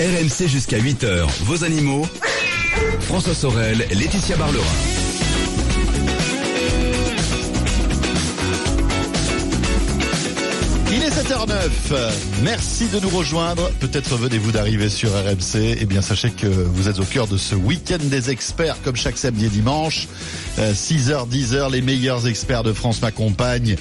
RMC jusqu'à 8h, vos animaux. François Sorel, Laetitia Barlerin. Il est 7h09. Merci de nous rejoindre. Peut-être venez-vous d'arriver sur RMC. Eh bien, sachez que vous êtes au cœur de ce week-end des experts, comme chaque samedi et dimanche. 6h, 10h, les meilleurs experts de France m'accompagnent.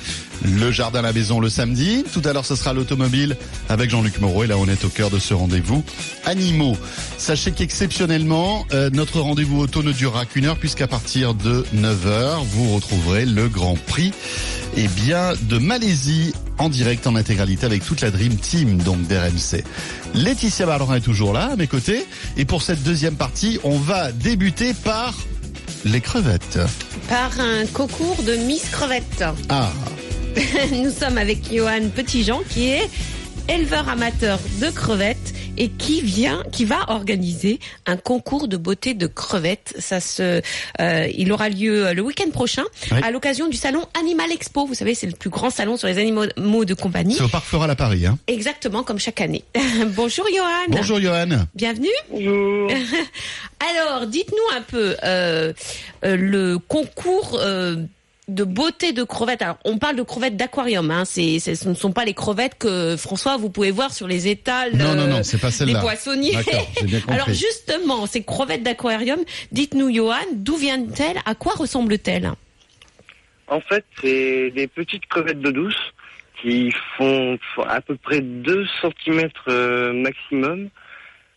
Le jardin à la maison le samedi. Tout à l'heure, ce sera l'automobile avec Jean-Luc Moreau. Et là, on est au cœur de ce rendez-vous. Animaux. Sachez qu'exceptionnellement, euh, notre rendez-vous auto ne durera qu'une heure puisqu'à partir de 9h, vous retrouverez le Grand Prix eh bien, de Malaisie en direct en intégralité avec toute la Dream Team donc d'RMC. Laetitia Barlerin est toujours là à mes côtés et pour cette deuxième partie, on va débuter par les crevettes. Par un concours de Miss Crevette. Ah, Nous sommes avec Johan Petitjean qui est éleveur amateur de crevettes et qui vient, qui va organiser un concours de beauté de crevettes. Ça se, euh, il aura lieu le week-end prochain Oui. à l'occasion du salon Animal Expo. Vous savez, c'est le plus grand salon sur les animaux de compagnie. c'est au Parc Floral à Paris. Hein. Exactement comme chaque année. Bonjour Johan. Bonjour Johan. Bienvenue. Bonjour. Alors, dites-nous un peu euh, euh, le concours euh, de beauté de crevettes. Alors, on parle de crevettes d'aquarium. Hein. C'est, ce ne sont pas les crevettes que François vous pouvez voir sur les étals. Non, non, euh, non, c'est pas poissonniers. Bien compris. Alors justement, ces crevettes d'aquarium, dites-nous Johan, d'où viennent-elles? À quoi ressemblent-elles? En fait, c'est des petites crevettes d'eau douce qui font font à peu près 2 cm maximum.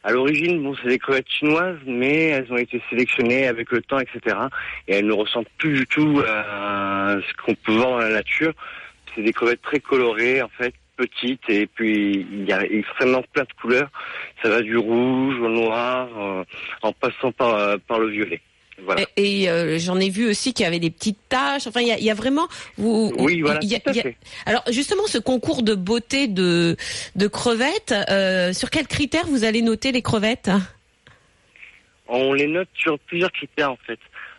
À l'origine, bon, c'est des crevettes chinoises, mais elles ont été sélectionnées avec le temps, etc. Et elles ne ressemblent plus du tout à ce qu'on peut voir dans la nature. C'est des crevettes très colorées, en fait, petites, et puis il y a extrêmement plein de couleurs. Ça va du rouge au noir, euh, en passant par, euh, par le violet. Voilà. Et, et, euh, j'en ai vu aussi qu'il y avait des petites taches. Enfin, il y a, il y a vraiment. Vous, Oui, voilà, il y a- tout à il y a- fait. Alors justement, ce concours de beauté de de crevettes, euh, sur quels critères vous allez noter les crevettes? On les note sur plusieurs critères en fait.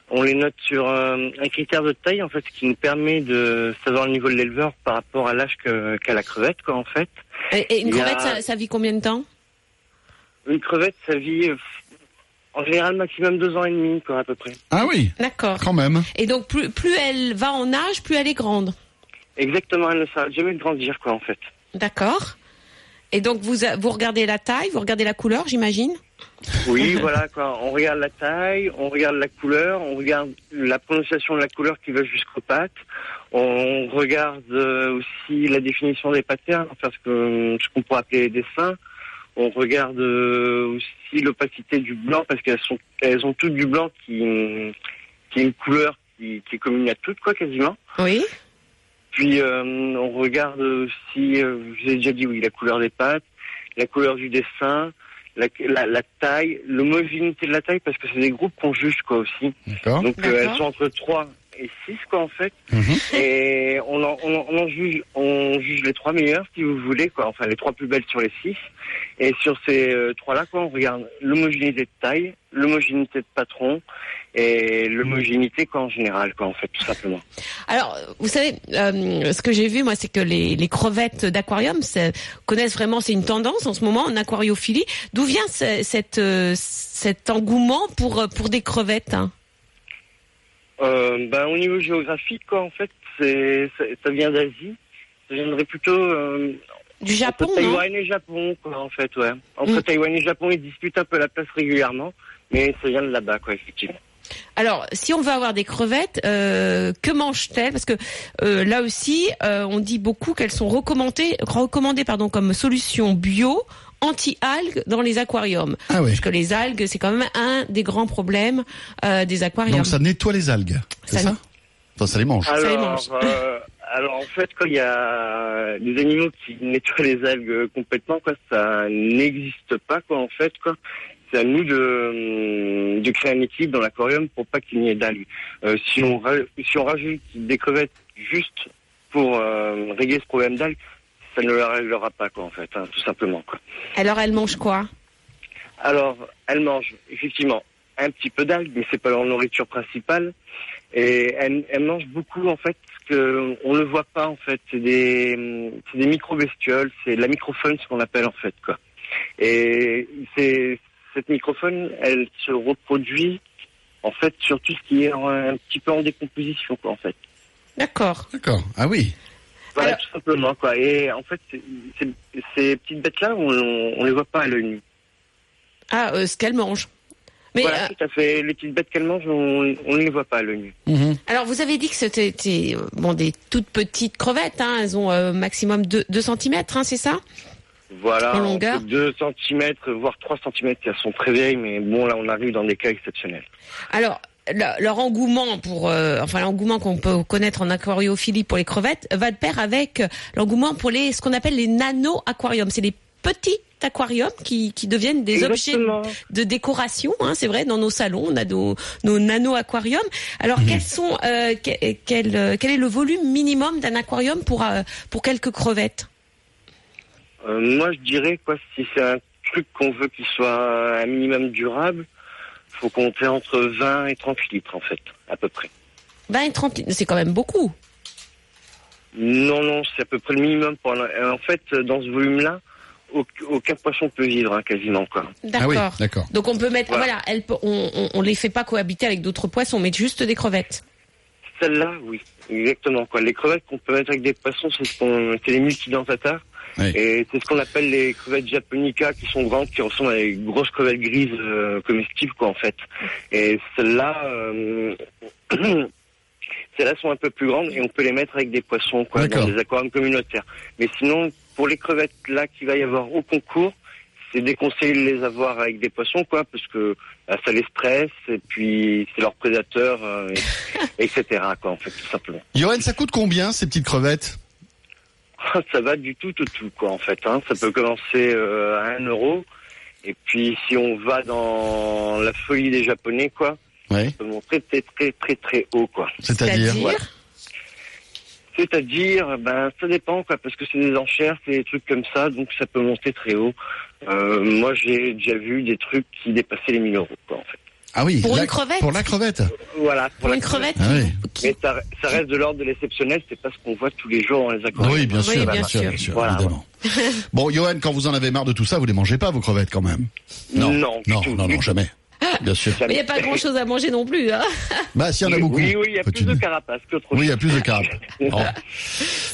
On les note sur euh, un critère de taille en fait qui nous permet de savoir le niveau de l'éleveur par rapport à l'âge qu'a la crevette quoi en fait. Et, et une crevette, ça, ça vit combien de temps? Une crevette ça vit en général maximum deux ans et demi quoi à peu près. Ah oui, D'accord. quand même. Et donc plus plus elle va en âge, plus elle est grande. Exactement, elle ne s'arrête jamais de grandir quoi en fait. D'accord. Et donc vous vous regardez la taille, vous regardez la couleur, j'imagine? Oui voilà quoi. On regarde la taille, on regarde la couleur, on regarde la prononciation de la couleur qui va jusqu'aux pattes. On regarde euh, aussi la définition des patterns, enfin ce que ce qu'on pourrait appeler les dessins. On regarde euh, aussi l'opacité du blanc parce qu'elles sont elles ont toutes du blanc qui qui est une couleur qui, qui est commune à toutes quoi quasiment. Oui. Puis euh, on regarde aussi, euh, j'ai déjà dit oui, la couleur des pattes, la couleur du dessin, la, la, la taille, l'homogénéité de la taille parce que c'est des groupes qu'on juge quoi aussi. D'accord. Donc euh, elles sont entre 3 et 6 quoi en fait. Mhm. Et on en, on, en, on en juge on juge les trois meilleures si vous voulez quoi, enfin les trois plus belles sur les six. Et sur ces euh, trois là quoi, on regarde l'homogénéité de taille, l'homogénéité de patron et l'homogénéité quoi en général quoi en fait tout simplement. Alors, vous savez, euh, ce que j'ai vu, moi, c'est que les, les crevettes d'aquarium connaissent vraiment, c'est une tendance en ce moment en aquariophilie. D'où vient ce- cette, euh, cet engouement pour, euh, pour des crevettes hein? Euh, ben, au niveau géographique, quoi, en fait, c'est, ça, vient d'Asie. Ça viendrait plutôt euh, Du Japon, entre non Taïwan et Japon, quoi, en fait, ouais. Entre Mm. Taïwan et Japon, ils disputent un peu la place régulièrement, mais ça vient de là-bas, quoi, effectivement. Alors, si on veut avoir des crevettes, euh, que mangent-elles? Parce que euh, là aussi, euh, on dit beaucoup qu'elles sont recommandées, recommandées pardon, comme solution bio anti-algues dans les aquariums. Ah oui. Parce que les algues, c'est quand même un des grands problèmes euh, des aquariums. Donc ça nettoie les algues, c'est Ça- ça Enfin, ça les mange. Ça les Alors, mange. euh, alors, en fait, quand il y a des animaux qui nettoient les algues complètement, quoi, ça n'existe pas, quoi, en fait, quoi. C'est à nous de, de créer un équilibre dans l'aquarium pour pas qu'il n'y ait d'algues. Euh, si on si on rajoute des crevettes juste pour euh, régler ce problème d'algues, ça ne le réglera pas, quoi, en fait, hein, tout simplement, quoi. Alors, elles mangent quoi? Alors, elles mangent effectivement un petit peu d'algues, mais c'est pas leur nourriture principale. Et elles, elles mangent beaucoup en fait, que on le voit pas en fait. C'est des, c'est des micro bestioles, c'est de la microfaune ce qu'on appelle en fait quoi. Et c'est cette microphone, elle se reproduit en fait sur tout ce qui est en- un petit peu en décomposition, quoi, en fait. D'accord. D'accord. Ah oui. Voilà, Alors- tout simplement, quoi. Et en fait, ces petites bêtes-là, on, on les voit pas à l'œil nu. Ah, euh, ce qu'elle mange. Mais voilà, euh, tout à fait. Les petites bêtes qu'elles mangent, on, on les voit pas à l'œil nu. Mhm. alors, vous avez dit que c'était euh, bon des toutes petites crevettes. Hein, elles ont euh, maximum 2 cm, hein, c'est ça? Voilà, En longueur? 2 cm, voire 3 cm, elles sont très vieilles, mais bon, là, on arrive dans des cas exceptionnels. Alors, leur engouement pour, euh, enfin l'engouement qu'on peut connaître en aquariophilie pour les crevettes va de pair avec l'engouement pour les, ce qu'on appelle les nano-aquariums. C'est les petits aquariums qui, qui deviennent des objets de décoration. Hein, c'est vrai, dans nos salons, on a nos, nos nano-aquariums. Alors, quels sont, euh, que- quel, euh, quel est le volume minimum d'un aquarium pour euh, pour quelques crevettes? Euh, moi, je dirais, quoi, si c'est un truc qu'on veut qu'il soit un minimum durable, faut compter entre 20 et 30 litres, en fait, à peu près. 20 et 30 litres, c'est quand même beaucoup. Non, non, c'est à peu près le minimum. Pour un- En fait, dans ce volume-là, au- aucun poisson peut vivre, hein, quasiment, quoi. Ah oui. D'accord. D'accord. Donc on peut mettre, Voilà. voilà, elle peut- on, on, on les fait pas cohabiter avec d'autres poissons, mais juste des crevettes. Celle-là, oui, exactement, quoi. Les crevettes qu'on peut mettre avec des poissons, c'est ce qu'on, c'est les multidentateurs. Oui. Et c'est ce qu'on appelle les crevettes japonica qui sont grandes, qui ressemblent à des grosses crevettes grises euh, comestibles, quoi, en fait. Et celles-là, euh, celles-là sont un peu plus grandes et on peut les mettre avec des poissons, quoi, dans des aquariums communautaires. Mais sinon, pour les crevettes là qu'il va y avoir au concours, c'est déconseillé de les avoir avec des poissons, quoi, parce que bah, ça les stresse et puis c'est leur prédateur, euh, et- etc. Quoi, en fait, tout simplement. Johan, ça coûte combien ces petites crevettes? Ça va du tout au tout, quoi, en fait. Hein. Ça peut commencer euh, à 1 euro. Et puis, si on va dans la folie des Japonais, quoi, ça peut monter très, très, très, très haut, quoi. C'est-à-dire Voilà. C'est-à-dire, ben, ça dépend, quoi, parce que c'est des enchères, c'est des trucs comme ça, donc ça peut monter très haut. Euh, moi, j'ai déjà vu des trucs qui dépassaient les 1000 euros, quoi, en fait. Ah oui. Pour la- une crevette Pour la crevette. Voilà. Pour la une crevette Ah oui. qui- Mais ça, ça reste de l'ordre de l'exceptionnel, c'est pas ce qu'on voit tous les jours dans les aquariums. Oui, bien Oui, sûr, bien bien sûr, sûr. bien sûr, Voilà, évidemment. Bon, Johan, quand vous en avez marre de tout ça, vous les mangez pas vos crevettes quand même Non, Non, du non, tout, non, non, jamais. Bien sûr. Mais il n'y a pas grand chose à manger non plus. Hein. Bah, s'il y en a beaucoup. Oui, oui, il y a plus de carapace qu'autre Oui, il y a chose. plus de. Bon.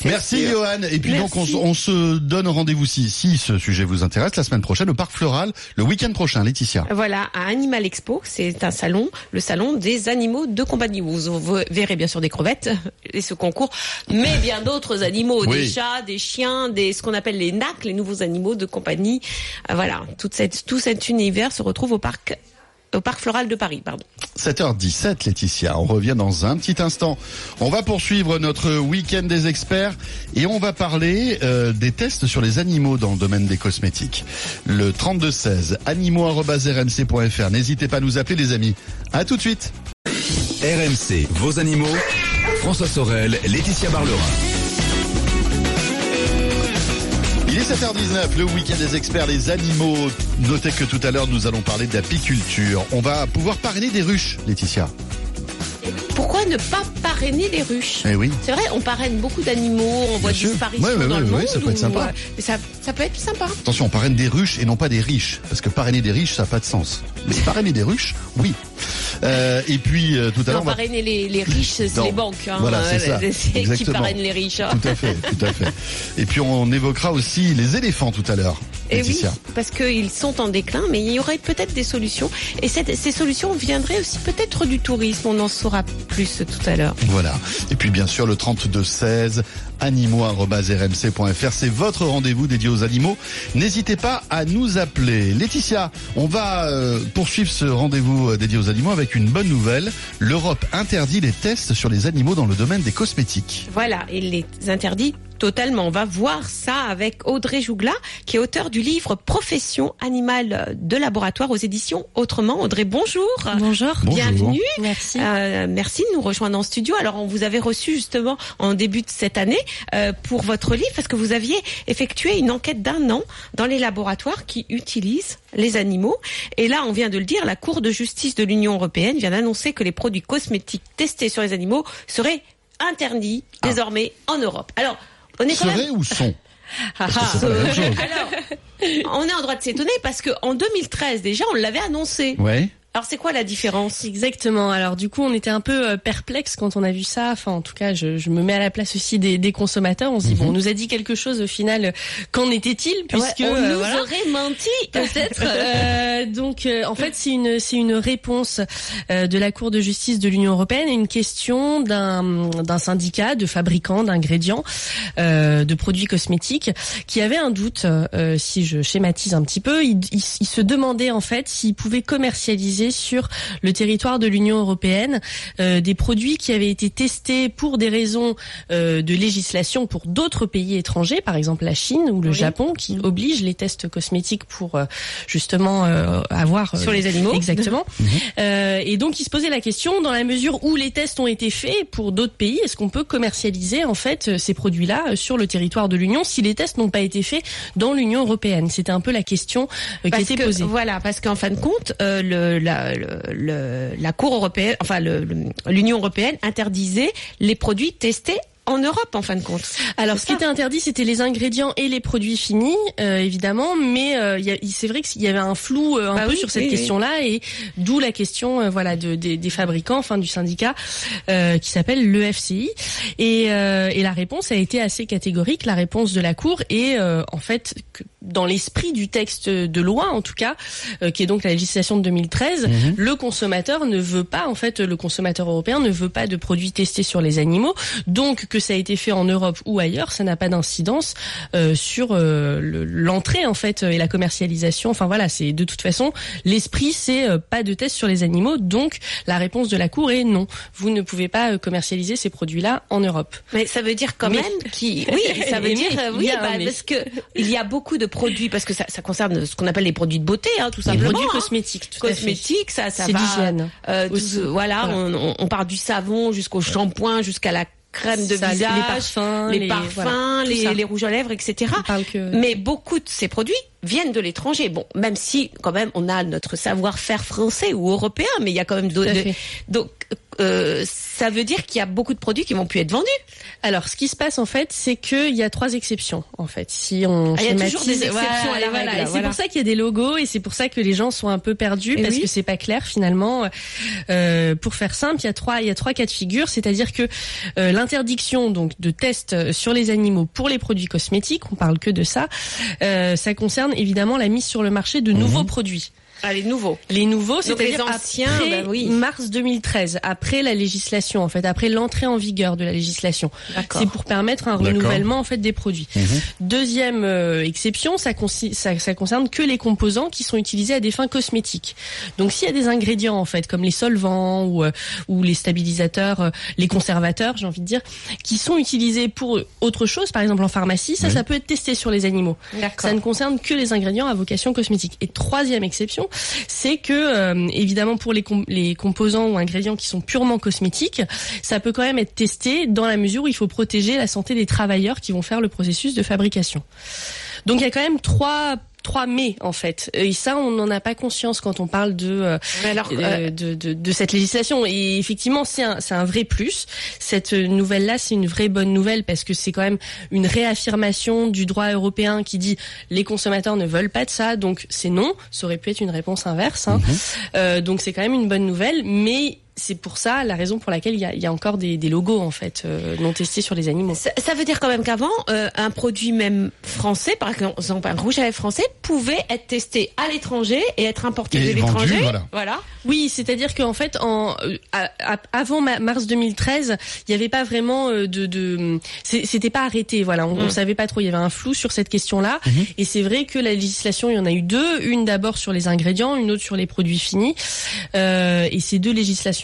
Merci sûr. Johan. Et puis donc on, se- on se donne rendez-vous si, si ce sujet vous intéresse la semaine prochaine au Parc Floral, le week-end prochain, Laetitia. Voilà, à Animal Expo, c'est un salon, le salon des animaux de compagnie. Vous vous verrez bien sûr des crevettes et ce concours, mais bien d'autres animaux, Oui. des chats, des chiens, des ce qu'on appelle les NAC, les nouveaux animaux de compagnie. Voilà, toute cette, tout cet univers se retrouve au parc au parc floral de Paris, pardon. 7h17 Laetitia, on revient dans un petit instant. On va poursuivre notre week-end des experts et on va parler euh, des tests sur les animaux dans le domaine des cosmétiques. Le 3216 animaux@rmc.fr. N'hésitez pas à nous appeler les amis. À tout de suite. RMC, vos animaux. François Sorel, Laetitia Barlerin. 7h19, le week-end des experts, les animaux. Notez que tout à l'heure, nous allons parler d'apiculture. On va pouvoir parrainer des ruches, Laetitia. Pourquoi ne pas parrainer les ruches Eh oui. C'est vrai, on parraine beaucoup d'animaux, on voit disparition Ouais, ouais, dans ouais, le monde. ça peut être sympa. euh, mais ça, ça peut être sympa. Attention, on parraine des ruches et non pas des riches. Parce que parrainer des riches, ça n'a pas de sens. Mais parrainer des ruches, oui. Euh, et puis, euh, tout à l'heure, parrainer les, les riches, c'est les banques. Hein, Voilà, c'est ça. Qui parrainent les riches. hein. Tout à fait, tout à fait. Et puis, on évoquera aussi les éléphants tout à l'heure, Et oui, Laetitia. parce qu'ils sont en déclin, mais il y aurait peut-être des solutions. Et cette- ces solutions viendraient aussi peut-être du tourisme. On en saura plus tout à l'heure. Voilà. Et puis bien sûr le 3216 animaux@rmc.fr, c'est votre rendez-vous dédié aux animaux. N'hésitez pas à nous appeler. Laetitia, on va euh, poursuivre ce rendez-vous euh, dédié aux animaux avec une bonne nouvelle. L'Europe interdit les tests sur les animaux dans le domaine des cosmétiques. Voilà, et les interdit totalement. On va voir ça avec Audrey Jougla, qui est auteur du livre Profession animale de laboratoire aux éditions Autrement. Audrey, bonjour. Bonjour. Bonjour. Bienvenue. Merci. Euh, merci de nous rejoindre en studio. Alors, on vous avait reçu justement en début de cette année euh, pour votre livre parce que vous aviez effectué une enquête d'un an dans les laboratoires qui utilisent les animaux. Et là, on vient de le dire, la Cour de justice de l'Union européenne vient d'annoncer que les produits cosmétiques testés sur les animaux seraient interdits désormais en Europe. Alors, on est même Serait ou sont ah, alors, on est en droit de s'étonner parce que en 2013 déjà on l'avait annoncé. Ouais. Alors c'est quoi la différence? Exactement. Alors du coup, on était un peu euh, perplexe quand on a vu ça. Enfin, en tout cas, je, je me mets à la place aussi des, des consommateurs. On se dit bon, on nous a dit quelque chose au final. Qu'en était-il? Puisque Ouais, on euh, nous voilà. aurait menti. Peut-être. Euh, donc, euh, en fait, c'est une c'est une réponse euh, de la Cour de justice de l'Union européenne à une question d'un d'un syndicat de fabricants d'ingrédients euh, de produits cosmétiques qui avait un doute. euh, si je schématise un petit peu, il, il- il se demandait en fait s'il pouvait commercialiser sur le territoire de l'Union européenne euh, des produits qui avaient été testés pour des raisons euh, de législation pour d'autres pays étrangers, par exemple la Chine ou le Oui. Japon, qui obligent les tests cosmétiques pour euh, justement avoir Sur les animaux. Exactement. Euh, et donc il se posait la question dans la mesure où les tests ont été faits pour d'autres pays, est-ce qu'on peut commercialiser en fait ces produits-là sur le territoire de l'Union si les tests n'ont pas été faits dans l'Union européenne? C'était un peu la question qui Parce était que, posée. Voilà, parce qu'en fin de compte, le, la, le, le- la Cour européenne, enfin l'Union européenne interdisait les produits testés en Europe, en fin de compte. Alors, ce qui était interdit, c'était les ingrédients et les produits finis, euh, évidemment, mais euh, c'est vrai qu'il y avait un flou euh, un Bah peu oui, sur cette oui, oui. question-là, et d'où la question, voilà, de, des, des fabricants, enfin du syndicat qui s'appelle l'EFCI, et, et la réponse a été assez catégorique. La réponse de la Cour est en fait que dans l'esprit du texte de loi, en tout cas, euh, qui est donc la législation de 2013, le consommateur ne veut pas, en fait, le consommateur européen ne veut pas de produits testés sur les animaux, donc que ça a été fait en Europe ou ailleurs, ça n'a pas d'incidence euh, sur euh, le- l'entrée en fait et la commercialisation. Enfin voilà, c'est de toute façon l'esprit, c'est euh, pas de tests sur les animaux, donc la réponse de la Cour est non, vous ne pouvez pas euh, commercialiser ces produits-là en Europe. Mais ça veut dire quand Mais- même qui oui, ça veut Mais dire euh, oui, bah, parce que il y a beaucoup de produits parce que ça, ça concerne ce qu'on appelle les produits de beauté, hein, tout Les simplement. produits hein. cosmétiques, tout cosmétiques, ça, ça C'est va. l'hygiène. euh, voilà, Voilà. On, part du savon jusqu'au shampoing, jusqu'à la crème de Ça, les- visage, les parfums, les, les- parfums, voilà, les, les rouges à lèvres, etc. Que Mais beaucoup de ces produits viennent de l'étranger. Bon, même si quand même on a notre savoir-faire français ou européen, mais il y a quand même d'autres. Donc euh, ça veut dire qu'il y a beaucoup de produits qui vont plus être vendus. Alors, ce qui se passe en fait, c'est qu'il y a trois exceptions en fait. Si on Ah, il y a toujours des exceptions à la voilà, règle, et c'est voilà. pour ça qu'il y a des logos et c'est pour ça que les gens sont un peu perdus Et parce oui. que c'est pas clair finalement. Euh, pour faire simple, il y a trois, il y a trois cas de figure, c'est-à-dire que euh, l'interdiction donc de tests sur les animaux pour les produits cosmétiques, on parle que de ça, ça concerne évidemment la mise sur le marché de nouveaux produits. Ah, les nouveaux. Les nouveaux, c'est-à-dire les anciens, après bah oui. mars 2013, après la législation, en fait, après l'entrée en vigueur de la législation. D'accord. C'est pour permettre un renouvellement en fait des produits. Deuxième euh, exception, ça, ça, ça concerne que les composants qui sont utilisés à des fins cosmétiques. Donc s'il y a des ingrédients en fait, comme les solvants ou, euh, ou les stabilisateurs, euh, les conservateurs, j'ai envie de dire, qui sont utilisés pour autre chose, par exemple en pharmacie, ça, Oui. ça peut être testé sur les animaux. Ça ne concerne que les ingrédients à vocation cosmétique. Et troisième exception, c'est que euh, évidemment pour les, les composants ou ingrédients qui sont purement cosmétiques, ça peut quand même être testé dans la mesure où il faut protéger la santé des travailleurs qui vont faire le processus de fabrication. Donc il y a quand même trois trois mais en fait et ça on n'en a pas conscience quand on parle de euh, alors, euh, euh, de, de, de cette législation. Et effectivement, c'est un, c'est un vrai plus. Cette nouvelle-là, c'est une vraie bonne nouvelle parce que c'est quand même une réaffirmation du droit européen qui dit les consommateurs ne veulent pas de ça, donc c'est non. Ça aurait pu être une réponse inverse. hein. Euh, donc c'est quand même une bonne nouvelle, mais c'est pour ça la raison pour laquelle il y a, il y a encore des, des logos en fait euh, non testés sur les animaux. ça, ça veut dire quand même qu'avant, euh, un produit même français, par exemple un rouge à lèvres français, pouvait être testé à l'étranger et être importé Et de l'étranger. voilà. Voilà. Oui, c'est-à-dire qu'en fait, en, euh, à- à- avant ma- mars 2013, il n'y avait pas vraiment de, c'était pas arrêté. Voilà, on, on savait pas trop. Il y avait un flou sur cette question-là. Et c'est vrai que la législation, il y en a eu deux. Une d'abord sur les ingrédients, une autre sur les produits finis. Euh, et ces deux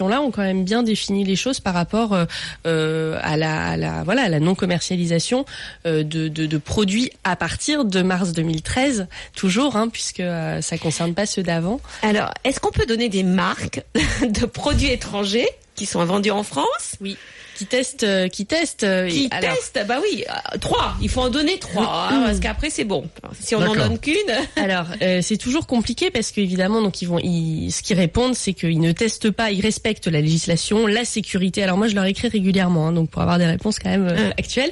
législations-là ont quand même bien défini les choses par rapport euh, euh, à la, à la voilà à la non commercialisation euh, de, de, de produits à partir de mars 2013, toujours, hein, puisque ça concerne pas ceux d'avant. Alors, est-ce qu'on peut donner des marques de produits étrangers qui sont vendus en France? Oui. Qui testent, euh, qui testent, euh, Qui alors- testent Bah oui, euh, trois. Il faut en donner trois, hein, parce qu'après c'est bon. Si on n'en D'accord. donne qu'une. Alors, euh, c'est toujours compliqué parce qu'évidemment, donc ils vont, ils, ce qu'ils répondent, c'est qu'ils ne testent pas, ils respectent la législation, la sécurité. Alors moi, je leur écris régulièrement, hein, donc pour avoir des réponses quand même euh, actuelles.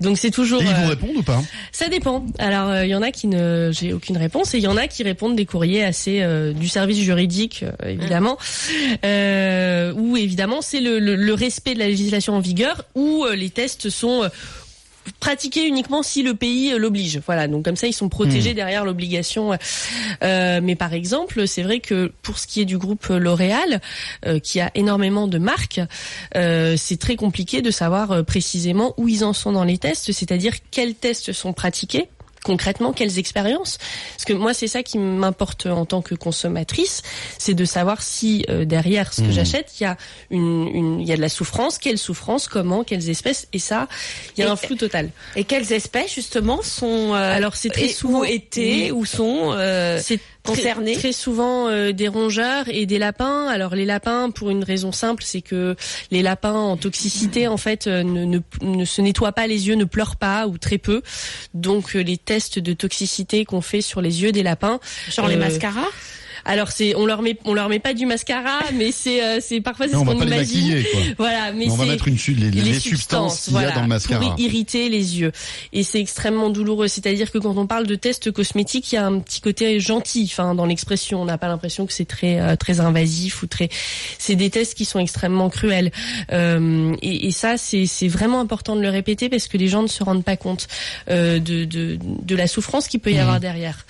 Donc c'est toujours. Et ils euh, vous répondent ou pas? ça dépend. Alors euh, il y en a qui ne, j'ai aucune réponse, et il y en a qui répondent des courriers assez euh, du service juridique, euh, évidemment, euh, où évidemment c'est le, le- le respect de la législation en vigueur, où euh, les tests sont euh, pratiqués uniquement si le pays euh, l'oblige. Voilà, donc comme ça ils sont protégés derrière l'obligation. Euh, mais par exemple, c'est vrai que pour ce qui est du groupe L'Oréal, euh, qui a énormément de marques, euh, c'est très compliqué de savoir précisément où ils en sont dans les tests, c'est-à-dire quels tests sont pratiqués concrètement quelles expériences? Parce que moi, c'est ça qui m'importe en tant que consommatrice, c'est de savoir si euh, derrière ce que Mhm. j'achète, il y a une, une- il y a de la souffrance, quelle souffrance, comment, quelles espèces, et ça, il y a Et- un flou total. Et quelles espèces justement sont euh, Alors c'est très et- souvent Oui. ou sont euh, c'est concernés très, souvent euh, des rongeurs et des lapins. Alors les lapins, pour une raison simple, c'est que les lapins en toxicité, en fait, euh, ne, ne, ne se nettoient pas les yeux, ne pleurent pas ou très peu. Donc euh, les tests de toxicité qu'on fait sur les yeux des lapins, genre les euh, mascaras? Alors c'est on leur met on leur met pas du mascara, mais c'est euh, c'est parfois c'est ce qu'on les imagine. maquiller, quoi. Voilà, mais on va mettre une, les, les, les substances qu'il y a voilà, dans le mascara. pour irriter les yeux. Et c'est extrêmement douloureux. C'est-à-dire que quand on parle de tests cosmétiques, il y a un petit côté gentil, enfin dans l'expression. On n'a pas l'impression que c'est très euh, très invasif ou très. C'est des tests qui sont extrêmement cruels. Euh, et, et ça, c'est c'est vraiment important de le répéter parce que les gens ne se rendent pas compte euh, de, de de la souffrance qu'il peut y avoir derrière.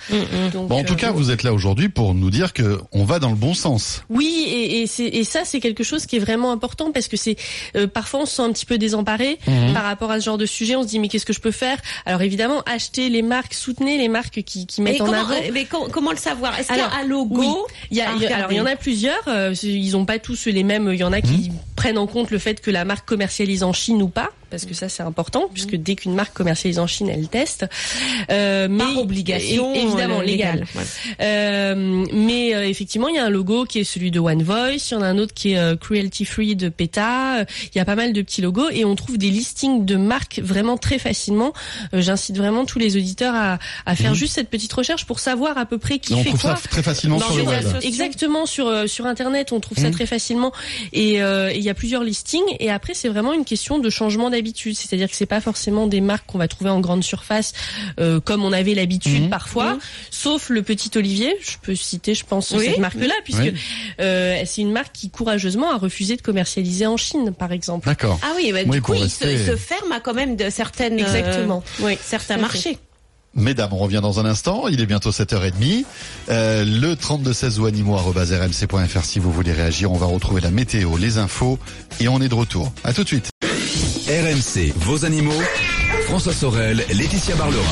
Donc, Bon, en tout euh, cas, vous êtes là aujourd'hui pour nous dire que on va dans le bon sens. oui, et, et, c'est- et ça, c'est quelque chose qui est vraiment important parce que c'est euh, parfois on se sent un petit peu désemparé Mhm. par rapport à ce genre de sujet. On se dit mais qu'est-ce que je peux faire? Alors évidemment, acheter les marques, soutenez les marques qui, qui Mais mettent en comment, avant. mais com- comment le savoir? Est-ce qu'il y a un logo? oui. Il y a, à il y a- alors il y en a plusieurs. euh, ils ont pas tous les mêmes. Il y en a qui prennent en compte le fait que la marque commercialise en Chine ou pas, parce que ça c'est important, puisque dès qu'une marque commercialise en Chine, elle teste. Euh, mais par obligation é- évidemment euh, légale. légale. Ouais. Euh, mais euh, effectivement, il y a un logo qui est celui de One Voice, il y en a un autre qui est euh, Cruelty Free de PETA. euh, Il y a pas mal de petits logos et on trouve des listings de marques vraiment très facilement. Euh, J'incite vraiment tous les auditeurs à, à faire juste cette petite recherche pour savoir à peu près qui on fait trouve quoi. ça très facilement Dans sur le les web. réseaux sociaux. Exactement sur euh, sur internet, on trouve ça Mhm. très facilement et euh, et il y a plusieurs listings et après c'est vraiment une question de changement d'habitude, c'est-à-dire que c'est pas forcément des marques qu'on va trouver en grande surface euh, comme on avait l'habitude Mhm. parfois, sauf le Petit Olivier, je peux citer je pense Oui. cette marque-là puisque Oui. euh, c'est une marque qui courageusement a refusé de commercialiser en Chine par exemple. D'accord. Ah oui, bah, Oui, du coup, il se, rester- il se ferme à quand même de certaines euh, Exactement. Oui, certains fait. Mesdames, on revient dans un instant. Il est bientôt 7h30. Euh, le 3216 ou animaux.rmc.fr si vous voulez réagir. On va retrouver la météo, les infos et on est de retour. À tout de suite. RMC, vos animaux. François Sorel, Laetitia Barlerin.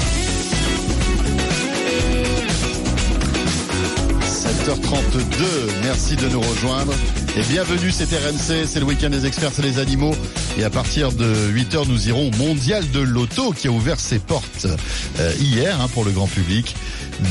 7h32, merci de nous rejoindre et bienvenue, c'est RMC, c'est le week-end des experts, c'est les animaux et à partir de 8h nous irons au Mondial de l'Auto qui a ouvert ses portes euh, hier hein, pour le grand public.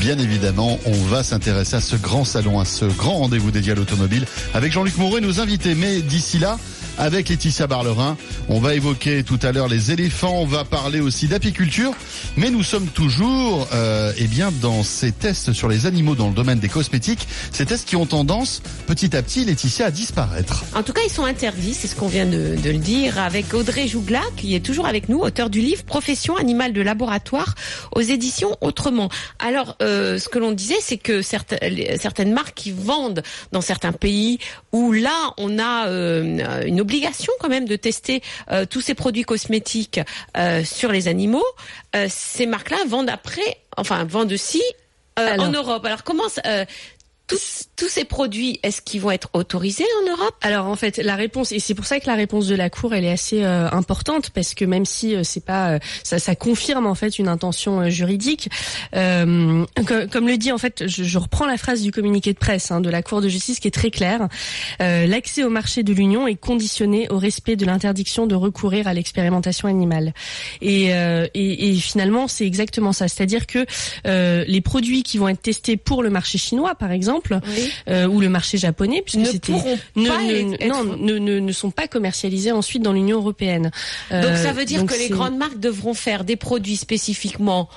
Bien évidemment, on va s'intéresser à ce grand salon, à ce grand rendez-vous dédié à l'automobile avec Jean-Luc Moreau et nos invités. Mais d'ici là, avec Laetitia Barlerin, on va évoquer tout à l'heure les éléphants, on va parler aussi d'apiculture, mais nous sommes toujours euh, eh bien dans ces tests sur les animaux dans le domaine des cosmétiques, ces tests qui ont tendance petit à petit, Laetitia, à disparaître. En tout cas, ils sont interdits, c'est ce qu'on vient de, le dire, avec Audrey Jougla, qui est toujours avec nous, auteur du livre Profession animale de laboratoire aux éditions Autrement. Alors, euh, ce que l'on disait, c'est que certaines, marques qui vendent dans certains pays où là, on a euh, une quand même de tester euh, tous ces produits cosmétiques euh, sur les animaux, euh, ces marques-là vendent après, enfin, vendent aussi en Europe. Alors, comment ça, tous, tous ces produits, est-ce qu'ils vont être autorisés en Europe? Alors en fait, la réponse et c'est pour ça que la réponse de la cour elle est assez euh, importante parce que même si euh, c'est pas euh, ça, ça confirme en fait une intention euh, juridique. Euh, comme, comme le dit en fait, je, je reprends la phrase du communiqué de presse hein, de la Cour de justice qui est très claire. Euh, L'accès au marché de l'Union est conditionné au respect de l'interdiction de recourir à l'expérimentation animale. Et, euh, et, et finalement, c'est exactement ça. C'est-à-dire que euh, les produits qui vont être testés pour le marché chinois, par exemple exemple, ou le marché japonais, puisque c'était ne, non, ne, ne, sont pas commercialisés ensuite dans l'Union européenne. donc ça veut dire que les grandes marques devront faire des produits spécifiquement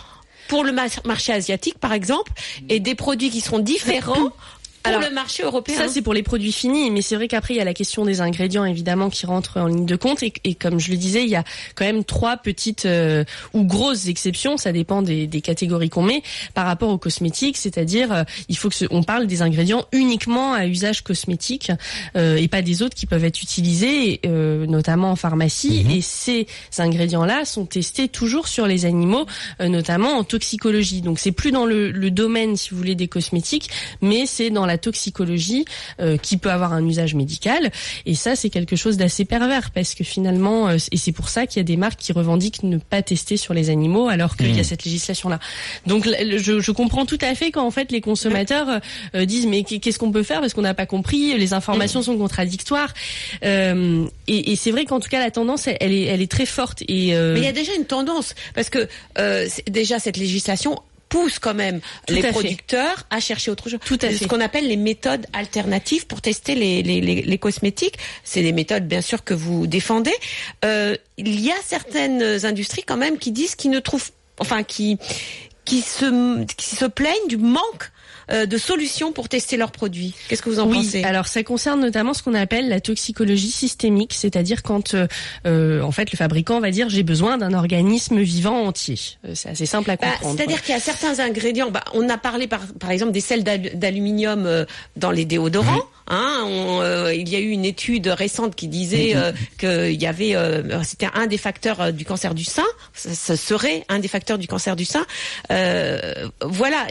pour le marché asiatique, par exemple, et des produits qui seront différents pour le marché européen. Ça, c'est pour les produits finis, mais c'est vrai qu'après, il y a la question des ingrédients, évidemment, qui rentrent en ligne de compte. Et, et comme je le disais, il y a quand même trois petites euh, ou grosses exceptions, ça dépend des, des catégories qu'on met, par rapport aux cosmétiques, c'est-à-dire, euh, il faut que on parle des ingrédients uniquement à usage cosmétique euh, et pas des autres qui peuvent être utilisés, notamment en pharmacie. Mhm. Et ces ingrédients-là sont testés toujours sur les animaux, notamment en toxicologie. Donc, c'est plus dans le, le domaine, si vous voulez, des cosmétiques, mais c'est dans la la toxicologie euh, qui peut avoir un usage médical. Et ça, c'est quelque chose d'assez pervers parce que finalement, euh, et c'est pour ça qu'il y a des marques qui revendiquent ne pas tester sur les animaux alors qu'il y a mmh. cette législation-là. Donc, je, je, comprends tout à fait quand en fait les consommateurs euh, disent mais qu'est-ce qu'on peut faire parce qu'on n'a pas compris, les informations mmh. sont contradictoires. et, et c'est vrai qu'en tout cas la tendance, elle est, elle est très forte. Et mais il y a déjà une tendance parce que déjà cette législation pousse quand même les producteurs à chercher autre chose. Tout à fait. Ce qu'on appelle les méthodes alternatives pour tester les, les, les, les cosmétiques. C'est des méthodes, bien sûr, que vous défendez. Euh, il y a certaines industries quand même qui disent qu'ils ne trouvent, enfin, qui qui se qui se plaignent du manque de solutions pour tester leurs produits. Qu'est-ce que vous en oui, pensez? Alors ça concerne notamment ce qu'on appelle la toxicologie systémique, c'est-à-dire quand euh, euh, en fait le fabricant va dire j'ai besoin d'un organisme vivant entier. c'est assez simple à bah, comprendre. c'est-à-dire qu'il y a certains ingrédients. Bah, on a parlé par, par exemple des sels d'aluminium dans les déodorants. Hein, il y a eu une étude récente qui disait qu'il y avait, c'était un des facteurs du cancer du sein. Ce serait un des facteurs du cancer du sein. voilà.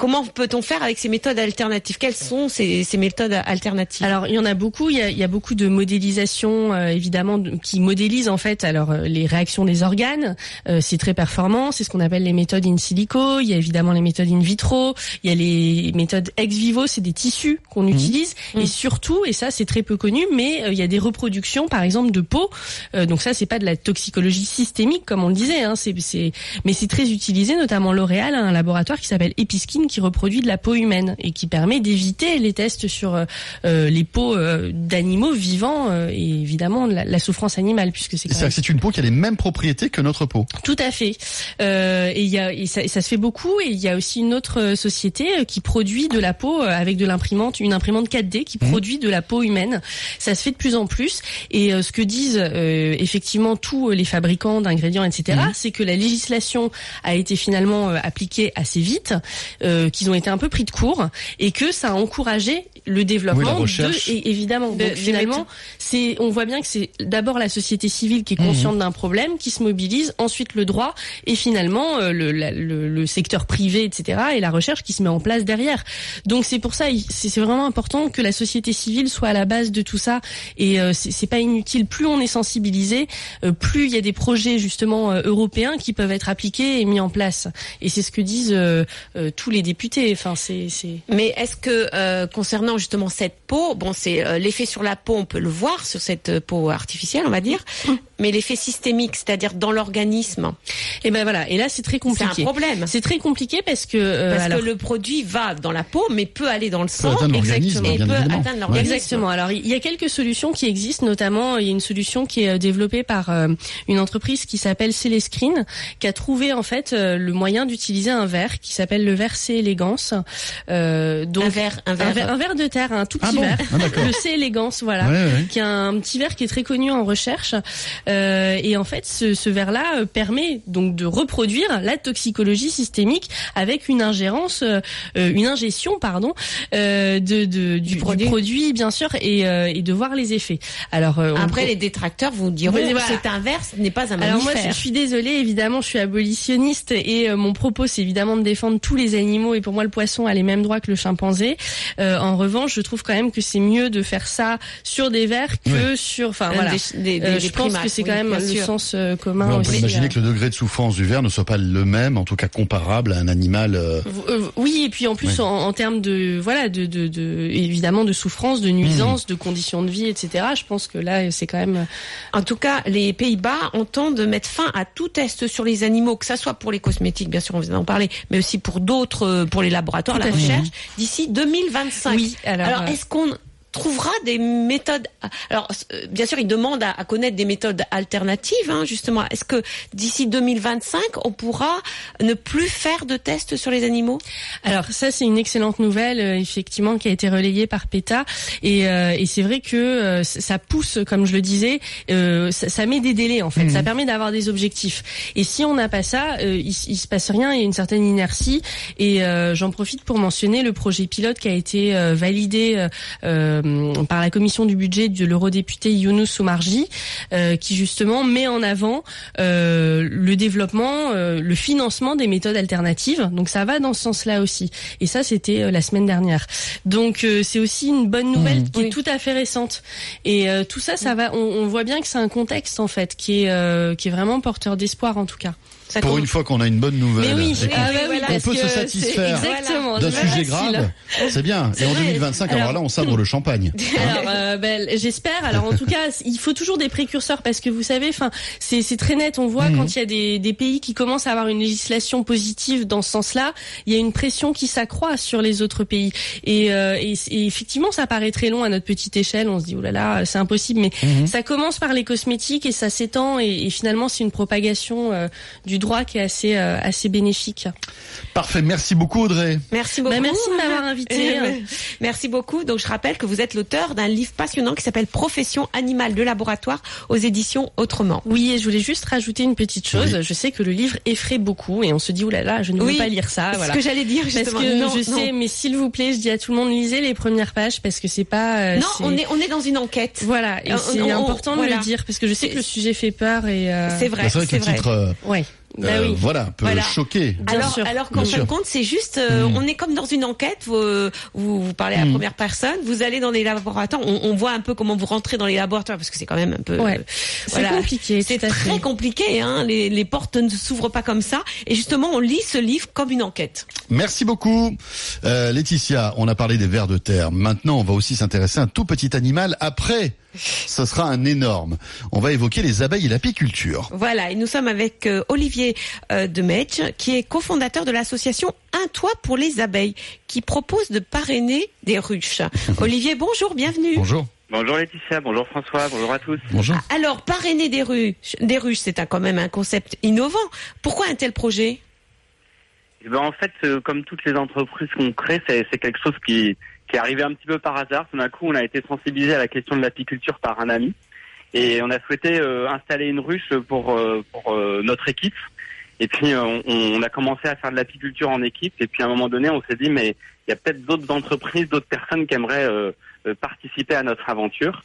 Comment peut-on faire avec ces méthodes alternatives? Quelles sont ces, méthodes alternatives? Alors il y en a beaucoup. Il y a, beaucoup de modélisation euh, évidemment qui modélisent en fait alors euh, les réactions des organes. Euh, c'est très performant. C'est ce qu'on appelle les méthodes in silico. Il y a évidemment les méthodes in vitro. Il y a les méthodes ex vivo. C'est des tissus qu'on mmh. utilise et mmh. surtout et ça c'est très peu connu, mais il y a des reproductions par exemple de peau. donc ça c'est pas de la toxicologie systémique comme on le disait. Hein, c'est mais c'est très utilisé notamment L'Oréal a un laboratoire qui s'appelle Episkin qui reproduit de la peau humaine et qui permet d'éviter les tests sur euh, euh, les peaux euh, d'animaux vivants et évidemment la, souffrance animale puisque c'est c'est une peau qui a les mêmes propriétés que notre peau. Tout à fait. et il y a et ça, ça, se fait beaucoup et il y a aussi une autre société qui produit de la peau avec de l'imprimante, une imprimante 4D qui mmh. produit de la peau humaine. Ça se fait de plus en plus et ce que disent effectivement tous les fabricants d'ingrédients, etc., mmh. c'est que la législation a été finalement appliquée assez vite. Euh, qu'ils ont été un peu pris de court et que ça a encouragé le développement de et évidemment. Donc finalement c'est on voit bien que c'est d'abord la société civile qui est consciente mhm. d'un problème qui se mobilise ensuite le droit et finalement euh, le, le, le, secteur privé etc et la recherche qui se met en place derrière. Donc c'est pour ça c'est vraiment important que la société civile soit à la base de tout ça et euh, c'est pas inutile. Plus on est sensibilisé euh, plus il y a des projets justement européens qui peuvent être appliqués et mis en place. Et c'est ce que disent tous les députés enfin c'est mais est-ce que concernant justement cette peau, bon, c'est euh, l'effet sur la peau, on peut le voir sur cette euh, peau artificielle, on va dire, mais l'effet systémique, c'est-à-dire dans l'organisme. Et eh ben voilà, et là c'est très compliqué. C'est un problème. C'est très compliqué parce que euh, parce que le produit va dans la peau, mais peut aller dans le sang, exactement, et peut atteindre l'organisme. Exactement. Alors il y a quelques solutions qui existent, notamment il y a une solution qui est développée par une entreprise qui s'appelle Célescreen, qui a trouvé en fait le moyen d'utiliser un verre qui s'appelle le verre C Elegance. donc un verre, un verre, un verre, de terre, un tout petit ah verre, ah, le C élégance, voilà, qui est un petit verre qui est très connu en recherche. Euh, et en fait, ce, ce verre-là euh, permet donc de reproduire la toxicologie systémique avec une ingérence, euh, une ingestion, pardon, euh, de, de du, produit. bien sûr, et, euh, et, de voir les effets. Alors après, les détracteurs vous diront c'est un verre, ce n'est pas un mammifère. Alors moi, je suis désolée, évidemment, je suis abolitionniste et mon propos, c'est évidemment de défendre tous les animaux. Et pour moi, le poisson a les mêmes droits que le chimpanzé. en revanche, je trouve quand même que c'est mieux de faire ça sur des verres que sur. Enfin voilà. Des, euh, je pense que c'est quand même le sens euh, commun. on peut imaginer que le degré de souffrance du verre ne soit pas le même, en tout cas comparable à un animal. Euh, oui, et puis en plus en, termes de voilà de, de, de, évidemment de souffrance, de nuisance, hmm. de conditions de vie, etc. Je pense que là c'est quand même. En tout cas, les Pays-Bas entendent mettre fin à tout test sur les animaux, que ça soit pour les cosmétiques, bien sûr, on vient d'en parler, mais aussi pour d'autres euh, pour les laboratoires, la recherche, d'ici 2025. Oui, alors, Alors, euh, est-ce qu'on trouvera des méthodes Alors, euh, bien sûr, ils demandent à, à connaître des méthodes alternatives, hein, justement. Est-ce que d'ici 2025, on pourra ne plus faire de tests sur les animaux? Alors ça c'est une excellente nouvelle euh, effectivement qui a été relayée par PETA. Et, euh, et c'est vrai que euh, ça pousse comme je le disais euh, ça, ça met des délais en fait. Mhm. ça permet d'avoir des objectifs. Et si on n'a pas ça euh, il, il se passe rien il y a une certaine inertie. Et euh, j'en profite pour mentionner le projet pilote qui a été euh, validé euh, par la commission du budget de l'eurodéputé Younous Oumarji euh, qui justement met en avant euh, le développement, euh, le financement des méthodes alternatives. Donc ça va dans ce sens-là aussi. Et ça, c'était euh, la semaine dernière. Donc euh, c'est aussi une bonne nouvelle Mhm. qui est tout à fait récente. Et euh, tout ça, ça va. On, on voit bien que c'est un contexte en fait qui est euh, qui est vraiment porteur d'espoir en tout cas. Ça Pour une fois qu'on a une bonne nouvelle. Oui, et ah bah oui, On peut se satisfaire d'un sujet grave, c'est bien. Et en vrai. 2025, alors, Alors- là, on sabre le champagne. Alors, euh, ben, j'espère. Alors, en tout cas, il faut toujours des précurseurs parce que vous savez, enfin, c'est très net. On voit Mhm. quand il y a des, des pays qui commencent à avoir une législation positive dans ce sens-là, il y a une pression qui s'accroît sur les autres pays. Et, euh, et, et effectivement, ça paraît très long à notre petite échelle. On se dit, oh là là, c'est impossible. Mais Mhm. ça commence par les cosmétiques et ça s'étend. Et, et finalement, c'est une propagation euh, du droit qui est assez euh, assez bénéfique. Parfait. Merci beaucoup, Audrey. Merci beaucoup. Bah, merci de m'avoir invité. Euh, Merci beaucoup. Donc je rappelle que vous êtes l'auteur d'un livre passionnant qui s'appelle Profession animale de laboratoire aux éditions Autrement. Oui, et je voulais juste rajouter une petite chose. Oui. Je sais que le livre effraie beaucoup et on se dit, oulala, là là, je ne Oui, veux pas lire ça. C'est Voilà. ce que j'allais dire Parce justement. que non, je non. sais, mais s'il vous plaît, je dis à tout le monde, lisez les premières pages parce que c'est pas. euh, Non, on est on est dans une enquête. Voilà, et On- c'est on- important de voilà. le dire parce que je sais que le sujet fait peur et. euh, C'est vrai, Bah, c'est vrai que le titre, euh, Ouais. Bah euh, oui. voilà, peut Voilà. choquer. Bien alors, alors qu'en fin de compte, c'est juste, euh, Mm. on est comme dans une enquête. Vous, euh, vous, vous parlez à la Mm. première personne, vous allez dans les laboratoires. On, on voit un peu comment vous rentrez dans les laboratoires parce que c'est quand même un peu. Ouais. euh, C'est voilà. compliqué. C'est très fait. compliqué. Hein. Les, les portes ne s'ouvrent pas comme ça. Et justement, on lit ce livre comme une enquête. Merci beaucoup. Euh, Laetitia, on a parlé des vers de terre. Maintenant, on va aussi s'intéresser à un tout petit animal. Après, ce sera un énorme. On va évoquer les abeilles et l'apiculture. Voilà, et nous sommes avec euh, Olivier euh, Demetch, qui est cofondateur de l'association Un toit pour les abeilles, qui propose de parrainer des ruches. Olivier, bonjour, bienvenue. Bonjour. Bonjour Laetitia, bonjour François, bonjour à tous. Bonjour. Alors, parrainer des ruches, des ruches, c'est quand même un concept innovant. Pourquoi un tel projet? Eh ben, en fait, euh, comme toutes les entreprises qu'on crée, c'est quelque chose qui, qui est arrivé un petit peu par hasard. Tout d'un coup, on a été sensibilisé à la question de l'apiculture par un ami. Et on a souhaité euh, installer une ruche pour, euh, pour euh, notre équipe. Et puis, euh, on, on a commencé à faire de l'apiculture en équipe. Et puis, à un moment donné, on s'est dit, mais il y a peut-être d'autres entreprises, d'autres personnes qui aimeraient euh, euh, participer à notre aventure.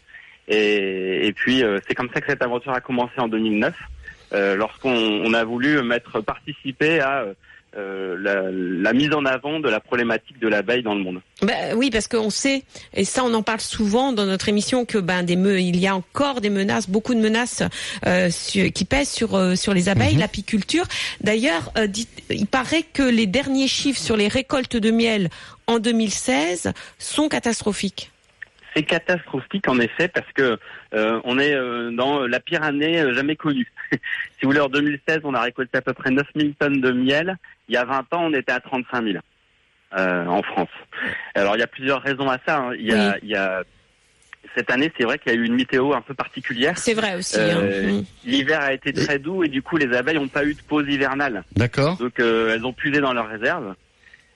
Et, et puis, c'est comme ça que cette aventure a commencé en 2009, euh, lorsqu'on on a voulu mettre participer à euh, la, la mise en avant de la problématique de l'abeille dans le monde. ben, Oui, parce qu'on sait, et ça on en parle souvent dans notre émission, que ben des me, il y a encore des menaces, beaucoup de menaces euh, qui pèsent sur euh, sur les abeilles, Mhm. l'apiculture. D'ailleurs, euh, il paraît que les derniers chiffres sur les récoltes de miel en 2016 sont catastrophiques. C'est catastrophique en effet parce que euh, on est euh, dans la pire année euh, jamais connue. si vous voulez, en 2016, on a récolté à peu près 9000 tonnes de miel. Il y a 20 ans, on était à 35 000 euh, en France. Alors il y a plusieurs raisons à ça. hein. Il, y a, Oui. il y a cette année, c'est vrai qu'il y a eu une météo un peu particulière. C'est vrai aussi. Euh, hein. Mm. L'hiver a été très doux et du coup, les abeilles n'ont pas eu de pause hivernale. D'accord. Donc euh, elles ont puisé dans leurs réserves.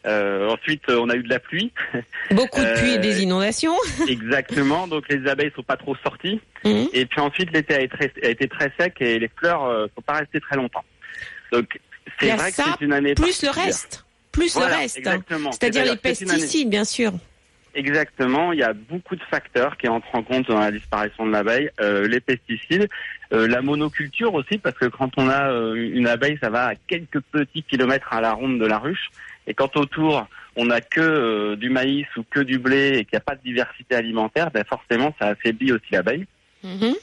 Euh, ensuite, euh, on a eu de la pluie. Beaucoup de pluie et euh, des inondations. Exactement. Donc les abeilles sont pas trop sorties. Mhm. Et puis ensuite, l'été a, été- a été très sec et les fleurs euh, sont pas restées très longtemps. Donc c'est vrai que c'est une année Plus le reste. Plus Voilà, le reste. Exactement. C'est-à-dire les pesticides, bien sûr. Exactement, il y a beaucoup de facteurs qui entrent en compte dans la disparition de l'abeille. Euh, les pesticides, euh, la monoculture aussi, parce que quand on a euh, une abeille, ça va à quelques petits kilomètres à la ronde de la ruche. Et quand autour, on n'a que du maïs ou que du blé et qu'il n'y a pas de diversité alimentaire, ben forcément, ça affaiblit aussi l'abeille. Mhm.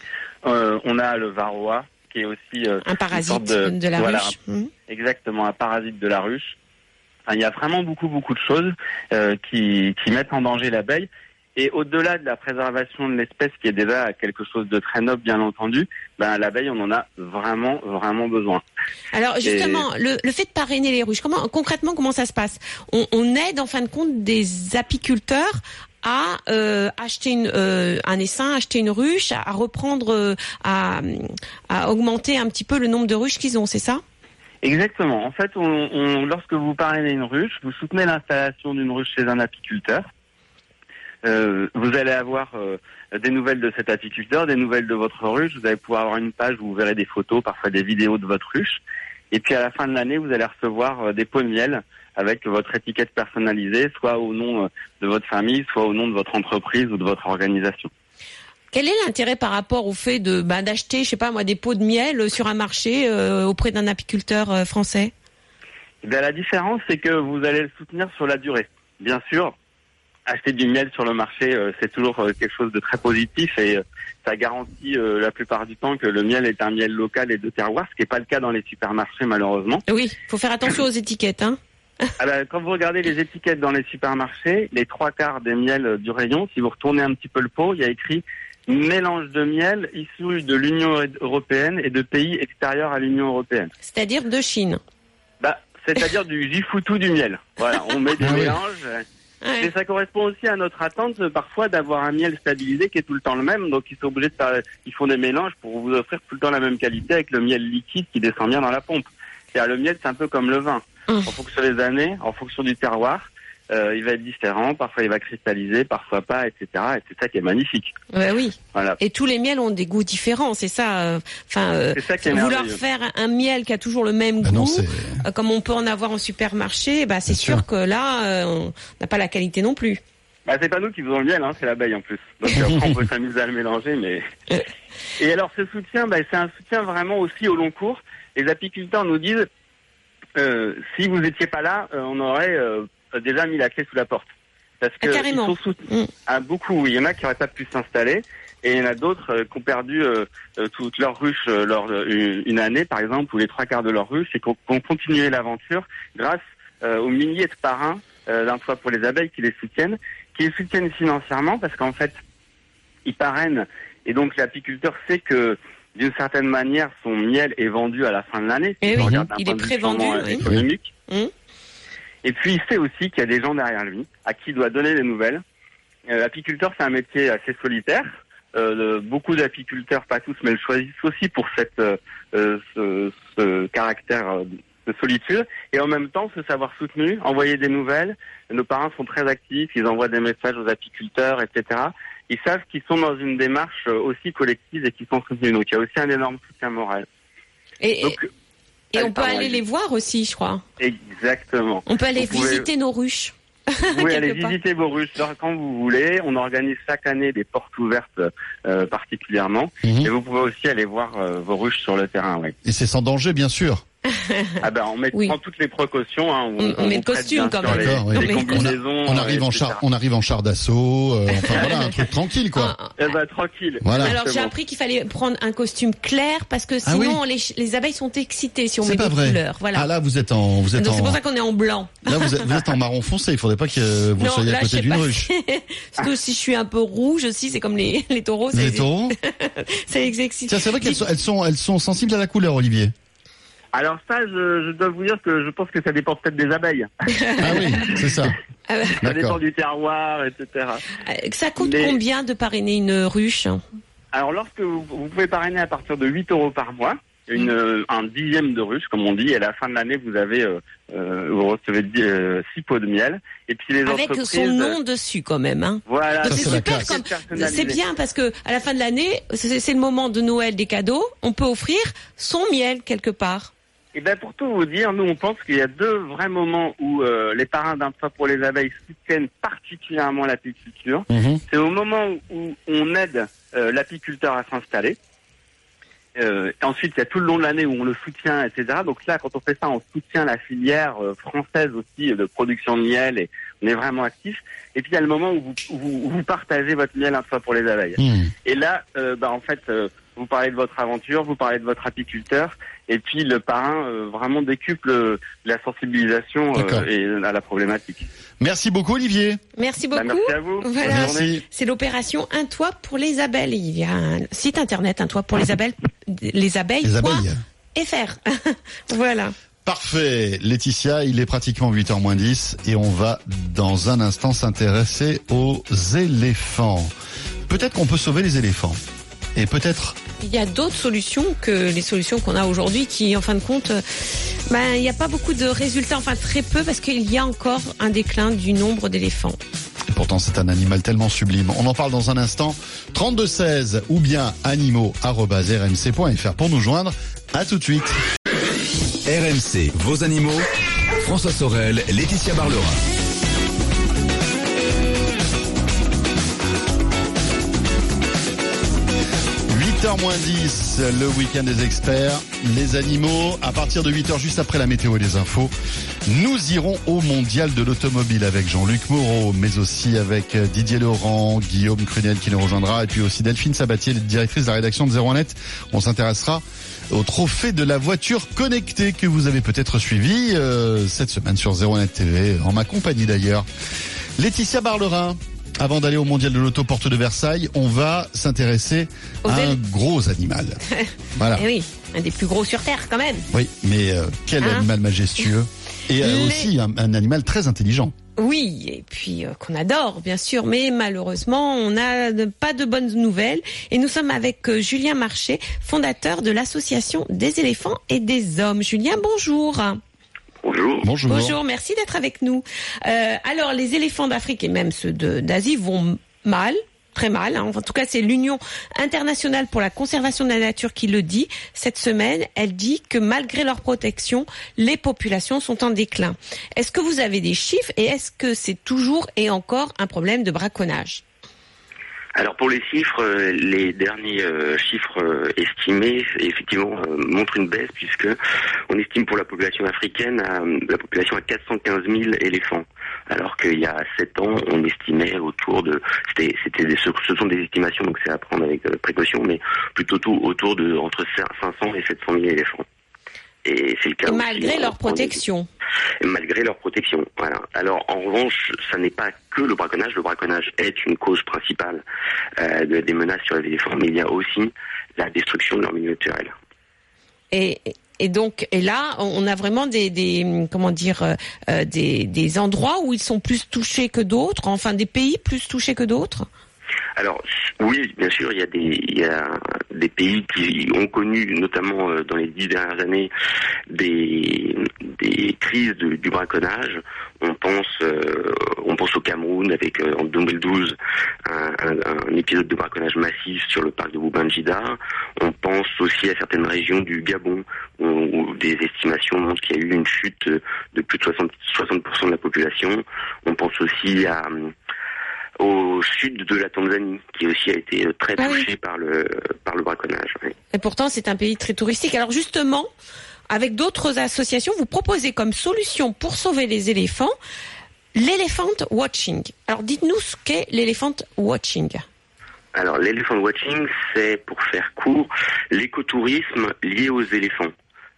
On a le varroa, qui est aussi Un parasite sorte de, de- la voilà, ruche. Mhm. exactement un parasite de la ruche. Enfin, il y a vraiment beaucoup beaucoup de choses euh, qui, qui mettent en danger l'abeille. Et au-delà de la préservation de l'espèce, qui est déjà quelque chose de très noble, bien entendu, ben, l'abeille, on en a vraiment, vraiment besoin. Alors justement, le, le, fait de parrainer les ruches, comment concrètement comment ça se passe? On, on, aide en fin de compte des apiculteurs à euh, acheter une, euh, un essaim, acheter une ruche, à reprendre, euh, à, à augmenter un petit peu le nombre de ruches qu'ils ont, c'est ça? Exactement. En fait, on, on, lorsque vous parrainez une ruche, vous soutenez l'installation d'une ruche chez un apiculteur. Euh, vous allez avoir euh, des nouvelles de cet apiculteur, des nouvelles de votre ruche. Vous allez pouvoir avoir une page où vous verrez des photos, parfois des vidéos de votre ruche. Et puis à la fin de l'année, vous allez recevoir euh, des pots de miel avec votre étiquette personnalisée, soit au nom de votre famille, soit au nom de votre entreprise ou de votre organisation. Quel est l'intérêt par rapport au fait de bah, d'acheter, je sais pas moi, des pots de miel sur un marché euh, auprès d'un apiculteur euh, français? Eh bien, La différence, c'est que vous allez le soutenir sur la durée. Bien sûr, acheter du miel sur le marché, euh, c'est toujours quelque chose de très positif et ça garantit la plupart du temps que le miel est un miel local et de terroir, ce qui n'est pas le cas dans les supermarchés malheureusement. Oui, il faut faire attention aux étiquettes. Hein Alors, quand vous regardez les étiquettes dans les supermarchés, les trois quarts des miels du rayon, si vous retournez un petit peu le pot, il y a écrit mélange de miel issu de l'Union européenne et de pays extérieurs à l'Union européenne. C'est-à-dire de Chine. Bah, c'est-à-dire du jifoutou du miel. Voilà, on met des ah mélanges. Et ça correspond aussi à notre attente parfois d'avoir un miel stabilisé qui est tout le temps le même. Donc ils sont obligés de faire, ils font des mélanges pour vous offrir tout le temps la même qualité avec le miel liquide qui descend bien dans la pompe. cest le miel, c'est un peu comme le vin. Hum. En fonction des années, en fonction du terroir, euh, il va être différent, parfois il va cristalliser, parfois pas, etc. Et c'est ça qui est magnifique. Ouais, oui. Voilà. Et tous les miels ont des goûts différents, c'est ça. Euh, enfin, euh, vouloir faire un miel qui a toujours le même bah goût, euh, comme on peut en avoir en supermarché, bah c'est sûr, que là, on n'a pas la qualité non plus. Bah, c'est pas nous qui faisons le miel, hein, c'est l'abeille en plus. Donc on peut s'amuser à le mélanger, mais. Et alors ce soutien, bah, c'est un soutien vraiment aussi au long cours. Les apiculteurs nous disent, si vous étiez pas là, on aurait déjà mis la clé sous la porte. Parce que ah, ils sont soutenus. Mm. Ah, beaucoup, il y en a qui n'auraient pas pu s'installer. Et il y en a d'autres euh, qui ont perdu euh, euh, toute leur ruche lors une, année, par exemple, ou les trois quarts de leur ruche, et qui ont, continué l'aventure grâce aux milliers de parrains d'un fois pour les abeilles qui les soutiennent, qui les soutiennent financièrement parce qu'en fait, ils parrainent. Et donc l'apiculteur sait que d'une certaine manière, son miel est vendu à la fin de l'année. Eh il est prévendu. économique. Mm. Et puis il sait aussi qu'il y a des gens derrière lui à qui il doit donner des nouvelles. Euh, L'apiculteur, c'est un métier assez solitaire. Euh, beaucoup d'apiculteurs, pas tous, mais le choisissent aussi pour cette, euh, ce, ce, caractère de solitude et en même temps se savoir soutenu, envoyer des nouvelles. Nos parents sont très actifs, ils envoient des messages aux apiculteurs, etc. Ils savent qu'ils sont dans une démarche aussi collective et qu'ils sont soutenus. Donc il y a aussi un énorme soutien moral. Et, et on peut aller les voir aussi, je crois. Exactement. On peut aller visiter nos ruches. Vous pouvez aller visiter vos ruches quand vous voulez. On organise chaque année des portes ouvertes euh, particulièrement. Mhm. Et vous pouvez aussi aller voir euh, vos ruches sur le terrain. Oui. Et c'est sans danger, bien sûr. ah ben on met prend toutes les précautions. Hein. On, on, met le costume quand même. Les, on, arrive en char, on arrive en char d'assaut. Euh, enfin voilà, un truc tranquille quoi. Ah, eh ben tranquille. Voilà. Alors j'ai appris qu'il fallait prendre un costume clair parce que ah sinon les, les, abeilles sont excitées si on met des vrai. couleurs. Voilà. Ah là vous êtes en vous êtes Donc c'est pour ça qu'on est en blanc. Là vous êtes, vous êtes en marron foncé. Il faudrait pas que vous soyez à côté d'une ruche. Parce que si je suis un peu rouge aussi, c'est comme les les taureaux. Les taureaux. c'est excité. C'est vrai qu'elles sont elles sont elles sont sensibles à la couleur, Olivier. Alors ça, je, dois vous dire que je pense que ça dépend peut-être des abeilles. ah oui, c'est ça. Ah ça dépend du terroir, etc. Euh, ça coûte combien de parrainer une ruche Alors lorsque vous, pouvez parrainer à partir de 8 euros par mois, une, mm. un dixième de ruche, comme on dit, et à la fin de l'année, vous avez, euh, euh vous recevez 6 euh, pots de miel. Et puis les Avec son nom dessus, quand même. Hein. Voilà. C'est super. C'est bien parce que à la fin de l'année, c'est le moment de Noël des cadeaux. On peut offrir son miel quelque part. Et eh bien pour tout vous dire, nous on pense qu'il y a deux vrais moments où euh, les parrains d'un toit pour les abeilles soutiennent particulièrement l'apiculture. Mhm. C'est au moment où on aide euh, l'apiculteur à s'installer. Euh, ensuite, il y a tout le long de l'année où on le soutient, etc. Donc là, quand on fait ça, on soutient la filière euh, française aussi de production de miel et on est vraiment actif. Et puis il y a le moment où vous, vous, partagez votre miel un toit pour les abeilles. Mhm. Et là, bah, en fait vous parlez de votre aventure, vous parlez de votre apiculteur, et puis le parrain euh, vraiment décuple euh, la sensibilisation euh, et à la problématique. Merci beaucoup Olivier. Merci Bah, beaucoup. merci à vous. Voilà. C'est l'opération Un toit pour les abeilles. Il y a un site internet, un toit pour les abeilles, les abeilles. Les abeilles. FR. voilà. Parfait. Laetitia, il est pratiquement 8h moins 10 et on va dans un instant s'intéresser aux éléphants. Peut-être qu'on peut sauver les éléphants. Et peut-être Il y a d'autres solutions que les solutions qu'on a aujourd'hui qui, en fin de compte, euh, ben, il n'y a pas beaucoup de résultats, enfin très peu, parce qu'il y a encore un déclin du nombre d'éléphants. Et pourtant, c'est un animal tellement sublime. On en parle dans un instant. 3216 ou bien animaux.rmc.fr pour nous joindre. À tout de suite. RMC, vos animaux. François Sorel, Laetitia Barlerin. 8h moins 10, le week-end des experts, les animaux. À partir de 8h, juste après la météo et les infos, nous irons au mondial de l'automobile avec Jean-Luc Moreau, mais aussi avec Didier Laurent, Guillaume Crunel qui nous rejoindra, et puis aussi Delphine Sabatier, directrice de la rédaction de 01net. On s'intéressera au trophée de la voiture connectée que vous avez peut-être suivi euh, cette semaine sur 01net TV, en ma compagnie d'ailleurs. Laetitia Barlerin. Avant d'aller au mondial de l'auto porte de Versailles, on va s'intéresser à un gros animal. voilà. Eh oui, un des plus gros sur Terre quand même. Oui, mais euh, quel Hein animal majestueux et euh, Les- aussi un, un animal très intelligent. Oui, et puis euh, qu'on adore, bien sûr, mais malheureusement, on n'a pas de bonnes nouvelles. Et nous sommes avec euh, Julien Marché, fondateur de l'association des éléphants et des hommes. Julien, bonjour. Bonjour. Merci d'être avec nous. Euh, alors, les éléphants d'Afrique et même ceux d'Asie vont mal. Très mal. hein. En tout cas, c'est l'Union internationale pour la conservation de la nature qui le dit. Cette semaine, elle dit que malgré leur protection, les populations sont en déclin. Est-ce que vous avez des chiffres et est-ce que c'est toujours et encore un problème de braconnage? Alors pour les chiffres, euh, les derniers euh, chiffres euh, estimés effectivement montrent une baisse puisque on estime pour la population africaine à, la population à 415 000 éléphants, alors qu'il y a 7 ans on estimait autour de c'était c'était ce, sont des estimations donc c'est à prendre avec précaution mais plutôt tout autour de entre 500 et 700 000 éléphants. Et c'est le cas Malgré en- leur protection. malgré leur protection. Voilà. Alors en revanche, ça n'est pas que le braconnage. Le braconnage est une cause principale euh, de- des menaces sur les éléphants, mais il y a aussi la destruction de leur milieu naturel. Et, et donc, et là, on a vraiment des, des comment dire, euh, euh, des, des endroits où ils sont plus touchés que d'autres, enfin des pays plus touchés que d'autres? Alors oui, bien sûr, il y a des il y a des pays qui ont connu, notamment euh, dans les dix dernières années, des des crises du braconnage. On pense euh, on pense au Cameroun avec euh, en 2012 un, un- un épisode de braconnage massif sur le parc de Boubanjida. On pense aussi à certaines régions du Gabon où, des estimations montrent qu'il y a eu une chute de plus de 60 60% de la population. On pense aussi à au sud de la Tanzanie, qui aussi a été euh, très Ah oui. touché par le par le braconnage. oui. Et pourtant, c'est un pays très touristique. Alors justement, avec d'autres associations, vous proposez comme solution pour sauver les éléphants l'elephant watching. Alors dites-nous ce qu'est l'elephant watching. Alors l'elephant watching, c'est pour faire court l'écotourisme lié aux éléphants.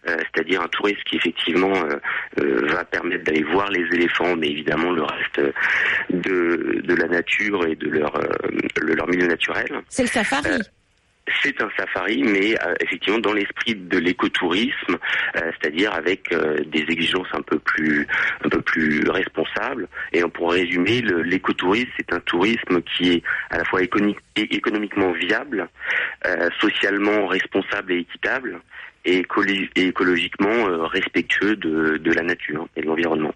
Euh, c'est-à-dire un tourisme qui effectivement euh, euh, va permettre d'aller voir les éléphants, mais évidemment le reste de, de la nature et de leur, le- leur milieu naturel. C'est le safari. C'est un safari, mais euh, effectivement dans l'esprit de l'écotourisme, euh, c'est-à-dire avec euh, des exigences un peu plus un peu plus responsables. Et pour résumer, l'écotourisme, c'est un tourisme qui est à la fois économiquement viable, socialement responsable et équitable, et, écolo- et écologiquement euh, respectueux de, la nature et de l'environnement.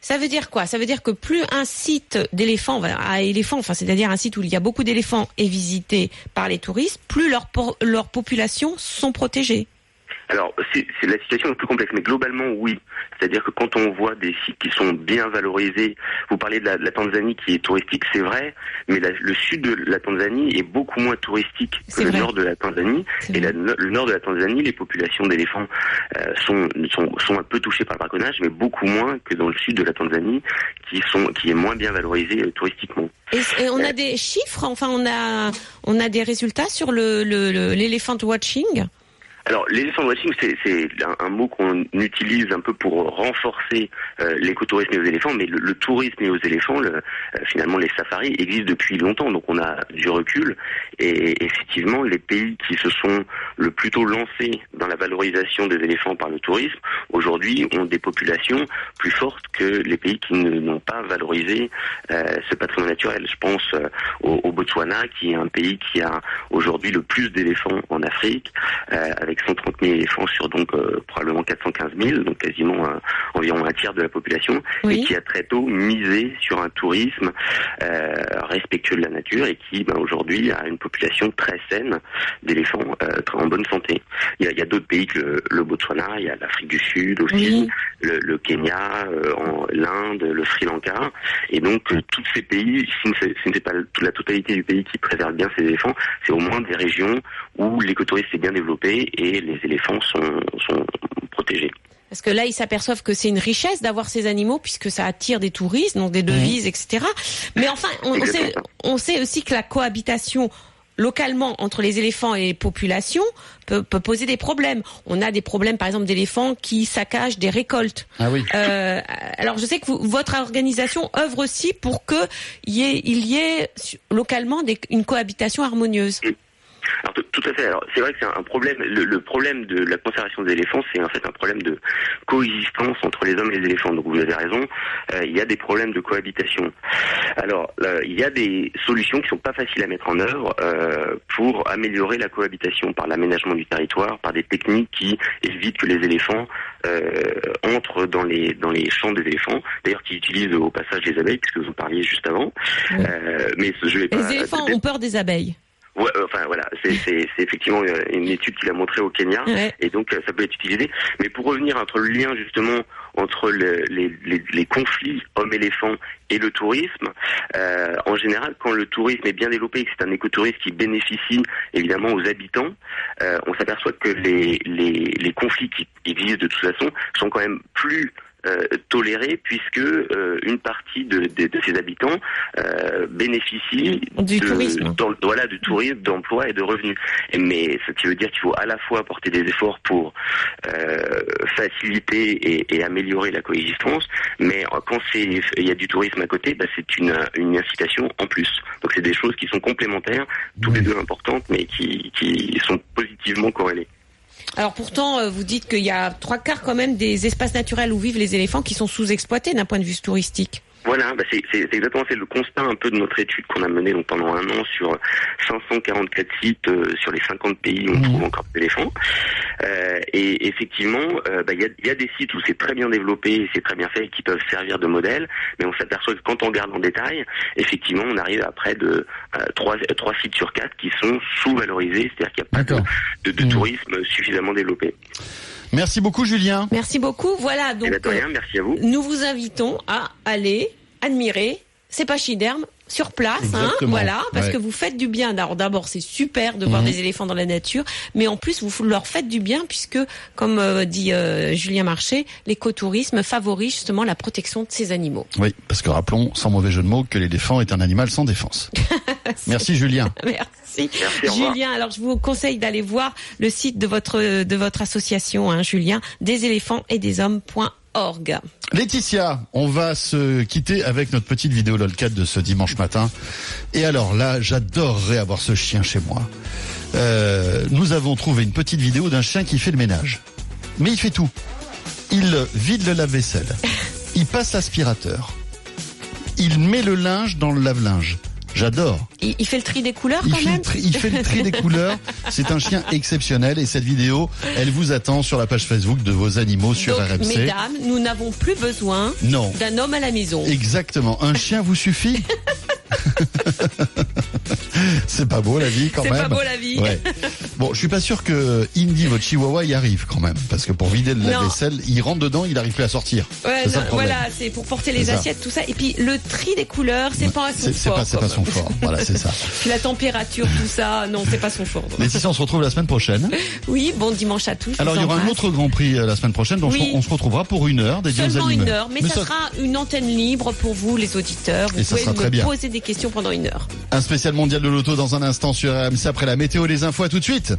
Ça veut dire quoi? Ça veut dire que plus un site d'éléphants à éléphants, enfin c'est-à-dire un site où il y a beaucoup d'éléphants est visité par les touristes, plus leurs populations sont protégées. Alors, c'est la situation est plus complexe, mais globalement, oui. C'est-à-dire que quand on voit des sites qui sont bien valorisés, vous parlez de la, de la Tanzanie qui est touristique, c'est vrai, mais la- le sud de la Tanzanie est beaucoup moins touristique que le vrai. nord de la Tanzanie. Et la- le nord de la Tanzanie, les populations d'éléphants euh, sont, sont, sont un peu touchées par le braconnage, mais beaucoup moins que dans le sud de la Tanzanie, qui, sont, qui est moins bien valorisé euh, touristiquement. Et, et on a des chiffres, enfin on a on a des résultats sur le le- le- l'elephant watching? Alors, l'éléphant watching, c'est un, mot qu'on utilise un peu pour renforcer euh, l'écotourisme et aux éléphants, mais le, tourisme et aux éléphants, euh, finalement, les safaris existent depuis longtemps, donc on a du recul. Et effectivement, les pays qui se sont le plus tôt lancés dans la valorisation des éléphants par le tourisme, aujourd'hui, ont des populations plus fortes que les pays qui n'ont pas valorisé euh, ce patrimoine naturel. Je pense euh, au, au Botswana, qui est un pays qui a aujourd'hui le plus d'éléphants en Afrique, avec 130 000 éléphants sur donc euh, probablement 415 000, donc quasiment euh, environ un tiers de la population, Oui. et qui a très tôt misé sur un tourisme euh, respectueux de la nature et qui ben, aujourd'hui a une population très saine d'éléphants en bonne santé. Il y a, d'autres pays que le, le Botswana, il y a l'Afrique du Sud aussi, Oui. le, le Kenya, en- l'Inde, le Sri Lanka, et donc tous ces pays, si ce n'est pas toute la totalité du pays qui préserve bien ses éléphants, c'est au moins des régions où l'écotourisme est bien développé et les éléphants sont, sont protégés. Parce que là, ils s'aperçoivent que c'est une richesse d'avoir ces animaux puisque ça attire des touristes, donc des devises, etc. Mais enfin, on, on sait, on sait aussi que la cohabitation localement entre les éléphants et les populations peut, peut poser des problèmes. On a des problèmes, par exemple, d'éléphants qui saccagent des récoltes. Ah oui. Euh, alors, je sais que vous- votre organisation œuvre aussi pour que y ait, il y ait su- localement des- une cohabitation harmonieuse. Alors, tout- à fait. Alors, c'est vrai que c'est un problème. Le, le problème de la conservation des éléphants, c'est en fait un problème de coexistence entre les hommes et les éléphants. Donc, vous avez raison. euh, il y a des problèmes de cohabitation. Alors, là, il y a des solutions qui sont pas faciles à mettre en œuvre euh, pour améliorer la cohabitation par l'aménagement du territoire, par des techniques qui évitent que les éléphants euh, entrent dans les dans les champs des éléphants. D'ailleurs, qui utilisent au passage les abeilles, puisque vous en parliez juste avant. Oui. Euh, mais je vais pas. Les éléphants ont peur des abeilles. Ouais, euh, enfin voilà, c'est effectivement euh, une étude qu'il a montré au Kenya, Ouais. et donc euh, ça peut être utilisé. Mais pour revenir entre le lien justement entre le- les, les, les conflits hommes-éléphants et le tourisme, euh, en général, quand le tourisme est bien développé et que c'est un écotourisme qui bénéficie évidemment aux habitants, euh, on s'aperçoit que les, les, les conflits qui existent de toute façon sont quand même plus euh, tolérés puisque euh, une partie de, de, de ces habitants euh, bénéficie Du de, tourisme. dans- voilà, du tourisme, d'emploi et de revenus. Mais ce qui veut dire qu'il faut à la fois apporter des efforts pour euh, faciliter et, et améliorer la coexistence, mais euh, quand c'est il y a du tourisme à côté, bah, c'est une, une incitation en plus. Donc c'est des choses qui sont complémentaires, toutes les deux importantes, mais qui, qui sont positivement corrélées. Alors pourtant, euh, vous dites qu'il y a trois quarts quand même des espaces naturels où vivent les éléphants qui sont sous-exploités d'un point de vue touristique. Voilà, bah c'est exactement c'est le constat un peu de notre étude qu'on a menée donc pendant un an sur 544 sites euh, sur les 50 pays où on Mhm. trouve encore des éléphants. Euh, et effectivement, euh, bah, il y, a, y a des sites où c'est très bien développé, et c'est très bien fait, et qui peuvent servir de modèle, mais on s'aperçoit que quand on regarde en détail, effectivement, on arrive à près de euh, trois, trois sites sur quatre qui sont sous-valorisés, c'est-à-dire qu'il n'y a pas de, de, de Mhm. tourisme suffisamment développé. Merci beaucoup, Julien. Merci beaucoup. Voilà, Et donc de rien, merci à vous. euh, nous vous invitons à aller admirer ces pachydermes sur place, hein, voilà, parce Ouais. que vous faites du bien. Alors d'abord, c'est super de voir Mhm. des éléphants dans la nature, mais en plus vous leur faites du bien puisque, comme euh, dit euh, Julien Marché, l'écotourisme favorise justement la protection de ces animaux. Oui, parce que rappelons, sans mauvais jeu de mots, que l'éléphant est un animal sans défense. Merci, Julien. Merci. Merci. Julien, alors je vous conseille d'aller voir le site de votre de votre association, hein, Julien, des éléphants et des hommes.org. Laetitia, on va se quitter avec notre petite vidéo LOLCAT de ce dimanche matin. Et alors là, j'adorerais avoir ce chien chez moi. Euh, nous avons trouvé une petite vidéo d'un chien qui fait le ménage. Mais il fait tout. Il vide le lave-vaisselle. Il passe l'aspirateur. Il met le linge dans le lave-linge. J'adore. Il, il fait le tri des couleurs Il quand fait, même. tri, il fait le tri des couleurs. C'est un chien exceptionnel et cette vidéo, elle vous attend sur la page Facebook de vos animaux sur Donc, RMC. mesdames, nous n'avons plus besoin Non. d'un homme à la maison. Exactement. Un chien vous suffit? C'est pas beau la vie quand C'est même. pas beau la vie. Ouais. Bon, je suis pas sûr que Indy, votre chihuahua, y arrive quand même. Parce que pour vider le lave-vaisselle, il rentre dedans, il arrive plus à sortir. Ouais, C'est ça voilà, c'est pour porter les C'est ça. assiettes, tout ça. Et puis le tri des couleurs, c'est pas son C'est c'est fort. pas, c'est pas son fort. Voilà, c'est ça. Puis la température, tout ça, non, c'est pas son fort. Laetitia, on se retrouve la semaine prochaine. Oui, bon dimanche à tous. Alors, il y aura un autre Grand Prix euh, la semaine prochaine, donc Oui. on se retrouvera pour une heure dédiée Seulement une heure, mais, ça, ça- sera une antenne libre pour vous, les auditeurs. Vous Et ça pouvez sera me très bien. poser des questions pendant une heure. Un spécial mondial de l'auto dans un instant sur RMC après la météo les infos. À tout de suite.